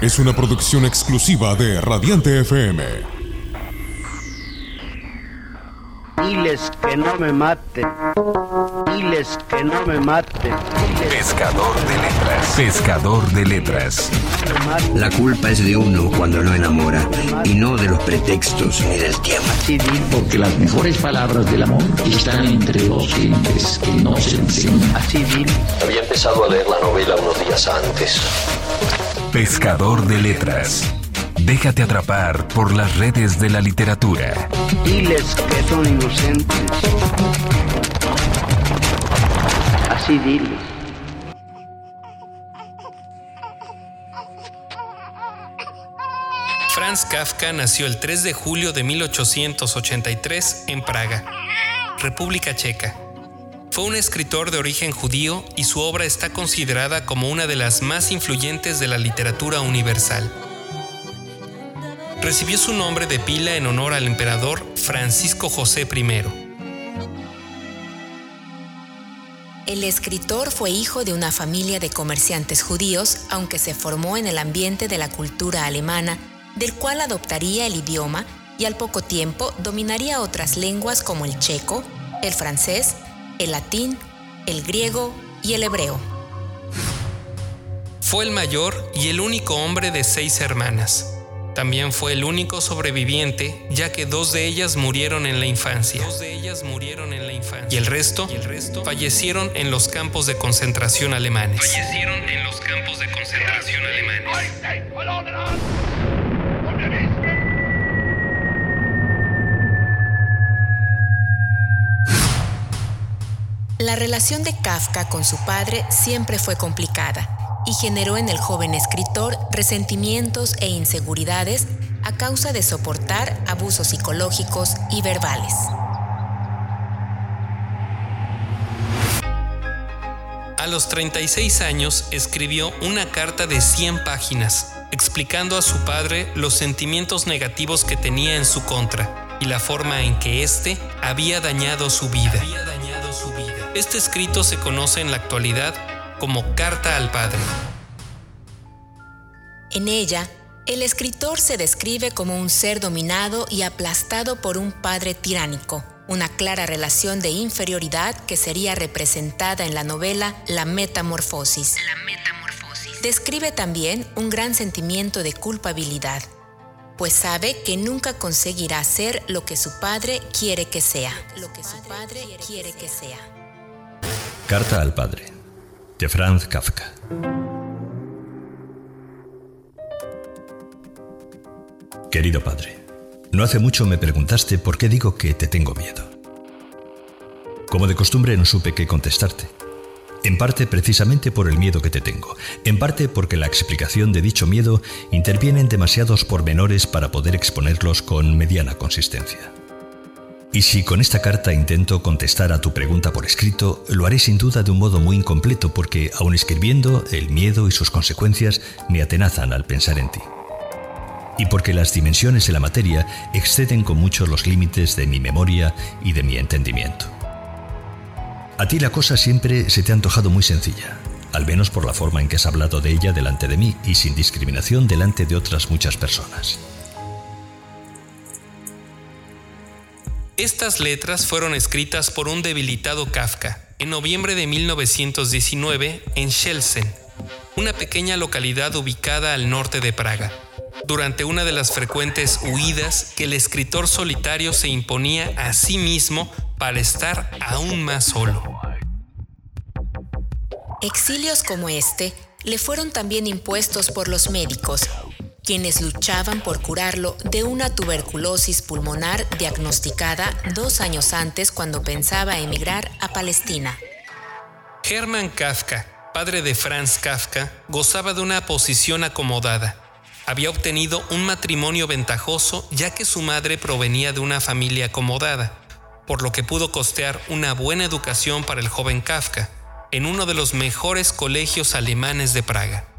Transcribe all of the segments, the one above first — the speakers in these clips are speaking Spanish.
es una producción exclusiva de Radiante FM. Diles que no me mate. Diles que no me mate. Pescador de letras. Pescador de letras. La culpa es de uno cuando no enamora y no de los pretextos ni del tiempo. Porque las mejores palabras del amor están entre dos gentes que no se enseñan. Había empezado a leer la novela unos días antes. Pescador de letras. Déjate atrapar por las redes de la literatura. Diles que son inocentes. Así diles. Franz Kafka nació el 3 de julio de 1883 en Praga, República Checa. Fue un escritor de origen judío y su obra está considerada como una de las más influyentes de la literatura universal recibió su nombre de pila en honor al emperador Francisco José I. El escritor fue hijo de una familia de comerciantes judíos, aunque se formó en el ambiente de la cultura alemana, del cual adoptaría el idioma y al poco tiempo dominaría otras lenguas como el checo, el francés, el latín, el griego y el hebreo. Fue el mayor y el único hombre de seis hermanas. También fue el único sobreviviente, ya que dos de ellas murieron en la infancia. Y el resto, fallecieron en los campos de concentración alemanes. Fallecieron en los campos de concentración alemanes. La relación de Kafka con su padre siempre fue complicada y generó en el joven escritor resentimientos e inseguridades a causa de soportar abusos psicológicos y verbales. A los 36 años escribió una carta de 100 páginas explicando a su padre los sentimientos negativos que tenía en su contra y la forma en que éste había dañado su vida. Este escrito se conoce en la actualidad como Carta al Padre. En ella, el escritor se describe como un ser dominado y aplastado por un padre tiránico, una clara relación de inferioridad que sería representada en la novela La Metamorfosis. La Metamorfosis. Describe también un gran sentimiento de culpabilidad, pues sabe que nunca conseguirá ser lo que su padre quiere que sea. Lo que su padre quiere que sea. Carta al padre de Franz Kafka. Querido padre, no hace mucho me preguntaste por qué digo que te tengo miedo. Como de costumbre no supe qué contestarte. En parte precisamente por el miedo que te tengo, en parte porque la explicación de dicho miedo interviene en demasiados pormenores para poder exponerlos con mediana consistencia. Y si con esta carta intento contestar a tu pregunta por escrito, lo haré sin duda de un modo muy incompleto porque, aun escribiendo, el miedo y sus consecuencias me atenazan al pensar en ti. Y porque las dimensiones de la materia exceden con mucho los límites de mi memoria y de mi entendimiento. A ti la cosa siempre se te ha antojado muy sencilla, al menos por la forma en que has hablado de ella delante de mí y sin discriminación delante de otras muchas personas. Estas letras fueron escritas por un debilitado Kafka en noviembre de 1919 en Schelsen, una pequeña localidad ubicada al norte de Praga, durante una de las frecuentes huidas que el escritor solitario se imponía a sí mismo para estar aún más solo. Exilios como este le fueron también impuestos por los médicos, quienes luchaban por curarlo de una tuberculosis pulmonar diagnosticada dos años antes cuando pensaba emigrar a Palestina. Hermann Kafka, padre de Franz Kafka, gozaba de una posición acomodada. Había obtenido un matrimonio ventajoso ya que su madre provenía de una familia acomodada, por lo que pudo costear una buena educación para el joven Kafka en uno de los mejores colegios alemanes de Praga.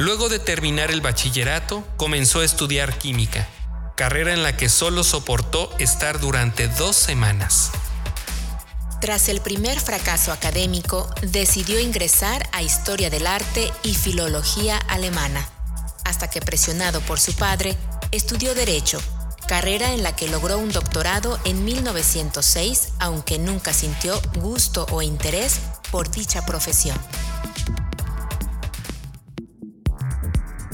Luego de terminar el bachillerato, comenzó a estudiar química, carrera en la que solo soportó estar durante dos semanas. Tras el primer fracaso académico, decidió ingresar a Historia del Arte y Filología Alemana, hasta que presionado por su padre, estudió Derecho, carrera en la que logró un doctorado en 1906, aunque nunca sintió gusto o interés por dicha profesión.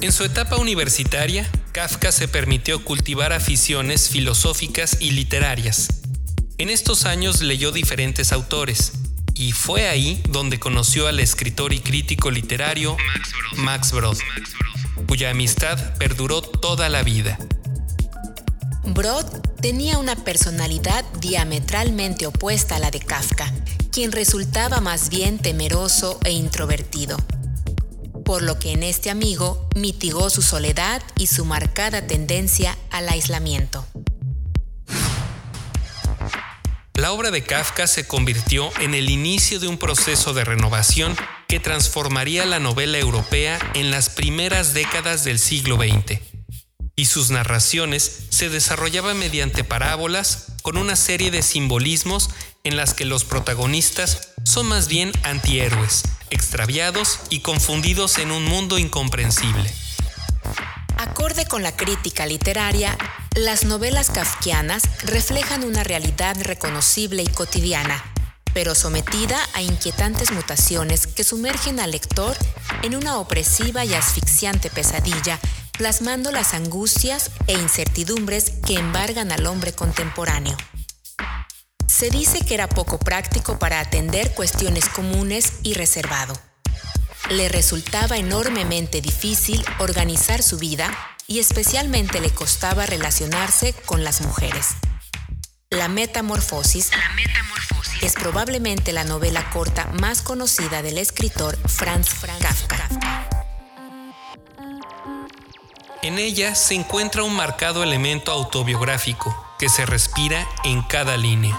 En su etapa universitaria, Kafka se permitió cultivar aficiones filosóficas y literarias. En estos años leyó diferentes autores, y fue ahí donde conoció al escritor y crítico literario Max Brod, cuya amistad perduró toda la vida. Brod tenía una personalidad diametralmente opuesta a la de Kafka, quien resultaba más bien temeroso e introvertido. Por lo que en este amigo mitigó su soledad y su marcada tendencia al aislamiento. La obra de Kafka se convirtió en el inicio de un proceso de renovación que transformaría la novela europea en las primeras décadas del siglo XX. Y sus narraciones se desarrollaban mediante parábolas con una serie de simbolismos en las que los protagonistas son más bien antihéroes, extraviados y confundidos en un mundo incomprensible. Acorde con la crítica literaria, las novelas kafkianas reflejan una realidad reconocible y cotidiana, pero sometida a inquietantes mutaciones que sumergen al lector en una opresiva y asfixiante pesadilla, plasmando las angustias e incertidumbres que embargan al hombre contemporáneo. Se dice que era poco práctico para atender cuestiones comunes y reservado. Le resultaba enormemente difícil organizar su vida y especialmente le costaba relacionarse con las mujeres. La Metamorfosis, es probablemente la novela corta más conocida del escritor Franz Kafka. En ella se encuentra un marcado elemento autobiográfico que se respira en cada línea.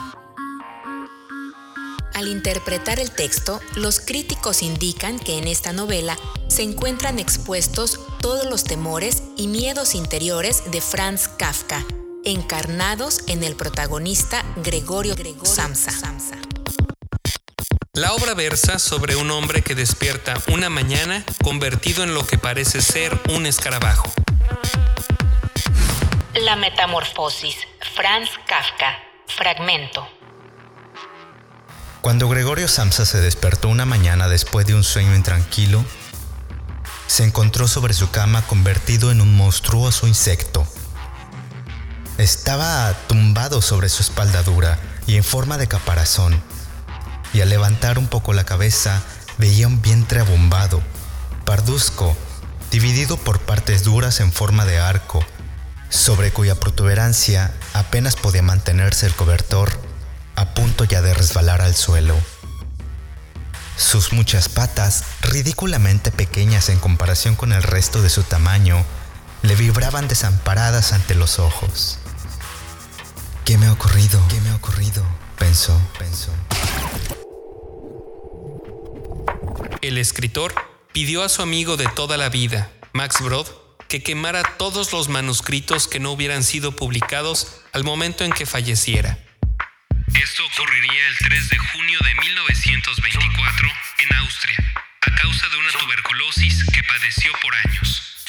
Al interpretar el texto, los críticos indican que en esta novela se encuentran expuestos todos los temores y miedos interiores de Franz Kafka, encarnados en el protagonista Gregorio, Samsa. La obra versa sobre un hombre que despierta una mañana convertido en lo que parece ser un escarabajo. La metamorfosis. Franz Kafka. Fragmento. Cuando Gregorio Samsa se despertó una mañana después de un sueño intranquilo, se encontró sobre su cama convertido en un monstruoso insecto. Estaba tumbado sobre su espalda dura y en forma de caparazón, y al levantar un poco la cabeza veía un vientre abombado, parduzco, dividido por partes duras en forma de arco, sobre cuya protuberancia apenas podía mantenerse el cobertor a punto ya de resbalar al suelo. Sus muchas patas, ridículamente pequeñas en comparación con el resto de su tamaño, le vibraban desamparadas ante los ojos. ¿Qué me ha ocurrido? ¿Qué me ha ocurrido? Pensó, pensó. El escritor pidió a su amigo de toda la vida, Max Brod, que quemara todos los manuscritos que no hubieran sido publicados al momento en que falleciera. Esto ocurriría el 3 de junio de 1924 en Austria, a causa de una tuberculosis que padeció por años.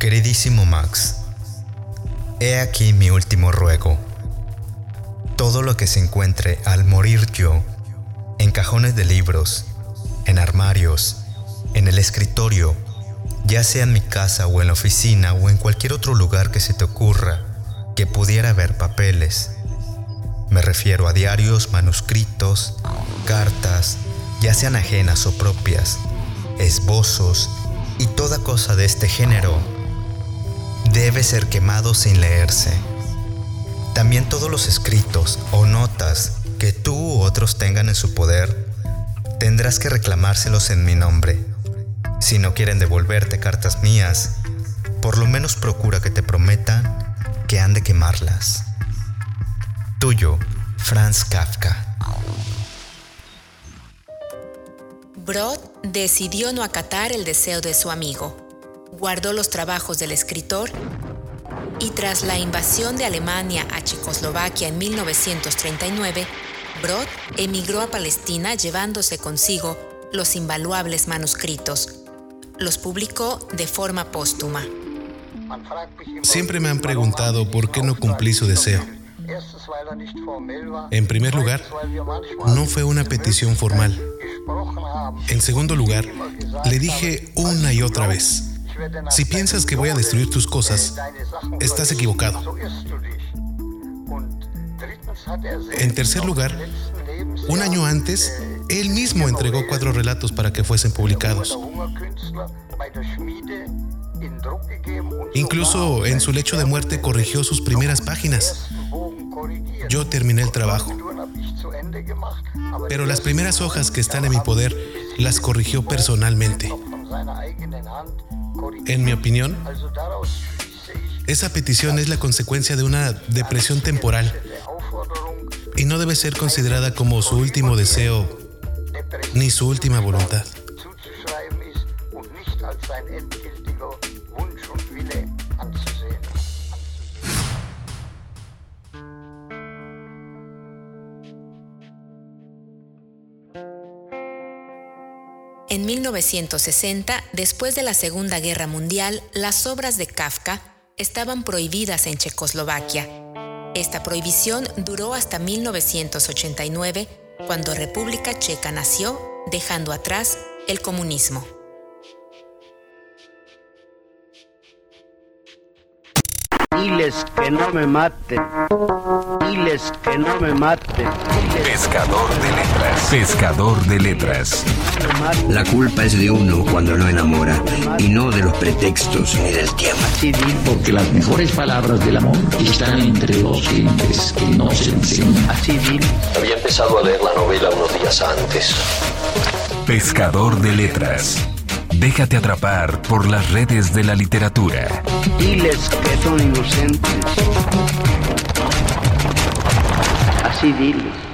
Queridísimo Max, he aquí mi último ruego. Todo lo que se encuentre al morir yo, en cajones de libros, en armarios, en el escritorio, ya sea en mi casa o en la oficina o en cualquier otro lugar que se te ocurra que pudiera haber papeles. Me refiero a diarios, manuscritos, cartas, ya sean ajenas o propias, esbozos y toda cosa de este género. Debe ser quemado sin leerse. También todos los escritos o notas que tú u otros tengan en su poder, tendrás que reclamárselos en mi nombre si no quieren devolverte cartas mías, por lo menos procura que te prometan que han de quemarlas. Tuyo, Franz Kafka. Brod decidió no acatar el deseo de su amigo. Guardó los trabajos del escritor y tras la invasión de Alemania a Checoslovaquia en 1939, Brod emigró a Palestina llevándose consigo los invaluables manuscritos. Los publicó de forma póstuma. Siempre me han preguntado por qué no cumplí su deseo. En primer lugar, no fue una petición formal. En segundo lugar, le dije una y otra vez, si piensas que voy a destruir tus cosas, estás equivocado. En tercer lugar, un año antes, él mismo entregó cuatro relatos para que fuesen publicados. Incluso en su lecho de muerte corrigió sus primeras páginas. Yo terminé el trabajo. Pero las primeras hojas que están en mi poder las corrigió personalmente. En mi opinión, esa petición es la consecuencia de una depresión temporal y no debe ser considerada como su último deseo ni su última voluntad. En 1960, después de la Segunda Guerra Mundial, las obras de Kafka estaban prohibidas en Checoslovaquia. Esta prohibición duró hasta 1989, cuando República Checa nació, dejando atrás el comunismo. Diles que no me maten. Diles que no me maten. Pescador de letras. Pescador de letras. La culpa es de uno cuando no enamora y no de los pretextos ni del tiempo. Porque las mejores palabras del amor están entre dos gentes que no se enseñan. Había empezado a leer la novela unos días antes. Pescador de letras. Déjate atrapar por las redes de la literatura. Diles que son inocentes. Así diles.